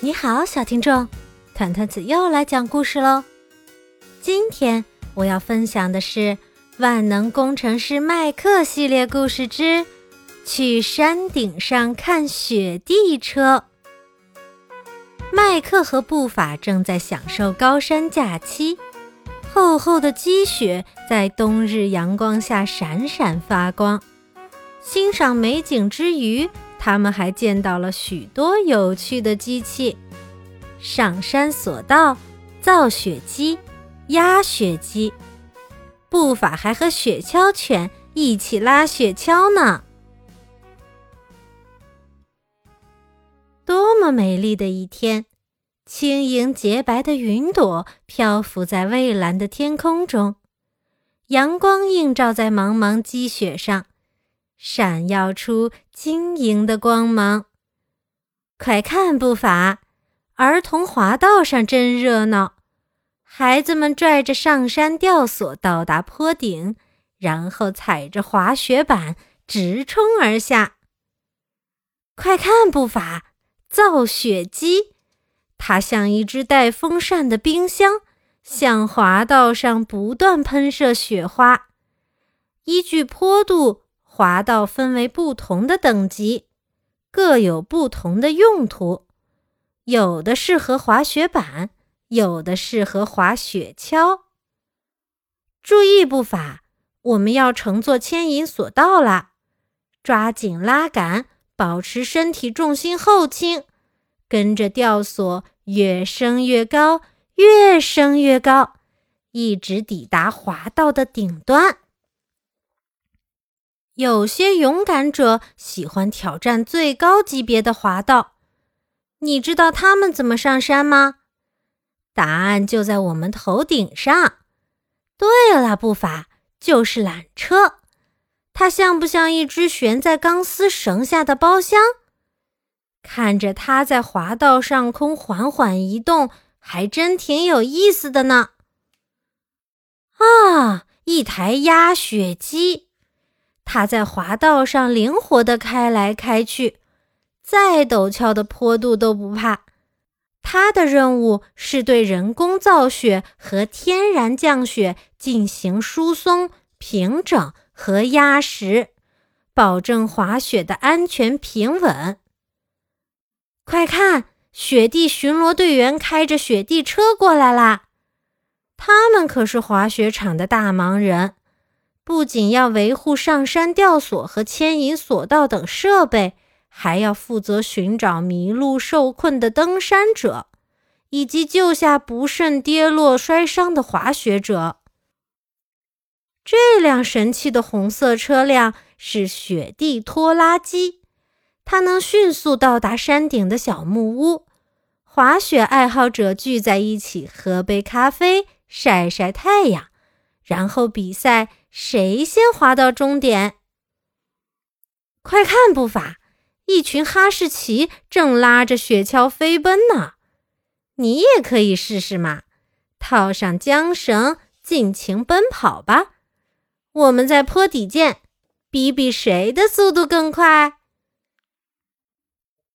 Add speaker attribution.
Speaker 1: 你好，小听众，团团子又来讲故事喽。今天我要分享的是《万能工程师麦克》系列故事之《去山顶上看雪地车》。麦克和布法正在享受高山假期，厚厚的积雪在冬日阳光下闪闪发光。欣赏美景之余，他们还见到了许多有趣的机器：上山索道、造雪机、压雪机。布法还和雪橇犬一起拉雪橇呢。多么美丽的一天！轻盈洁白的云朵漂浮在蔚蓝的天空中，阳光映照在茫茫积雪上。闪耀出晶莹的光芒。快看，步伐！儿童滑道上真热闹，孩子们拽着上山吊索到达坡顶，然后踩着滑雪板直冲而下。快看，步伐！造雪机，它像一只带风扇的冰箱，向滑道上不断喷射雪花。依据坡度。滑道分为不同的等级，各有不同的用途。有的适合滑雪板，有的适合滑雪橇。注意步伐，我们要乘坐牵引索道了，抓紧拉杆，保持身体重心后倾，跟着吊索越升越高，越升越高，一直抵达滑道的顶端。有些勇敢者喜欢挑战最高级别的滑道，你知道他们怎么上山吗？答案就在我们头顶上。对了，步伐就是缆车，它像不像一只悬在钢丝绳下的包厢？看着它在滑道上空缓缓移动，还真挺有意思的呢。啊，一台压雪机。它在滑道上灵活地开来开去，再陡峭的坡度都不怕。它的任务是对人工造雪和天然降雪进行疏松、平整和压实，保证滑雪的安全平稳。快看，雪地巡逻队员开着雪地车过来啦！他们可是滑雪场的大忙人。不仅要维护上山吊索和牵引索道等设备，还要负责寻找迷路受困的登山者，以及救下不慎跌落摔伤的滑雪者。这辆神奇的红色车辆是雪地拖拉机，它能迅速到达山顶的小木屋。滑雪爱好者聚在一起，喝杯咖啡，晒晒太阳，然后比赛。谁先滑到终点？快看，步伐！一群哈士奇正拉着雪橇飞奔呢。你也可以试试嘛，套上缰绳，尽情奔跑吧。我们在坡底见，比比谁的速度更快。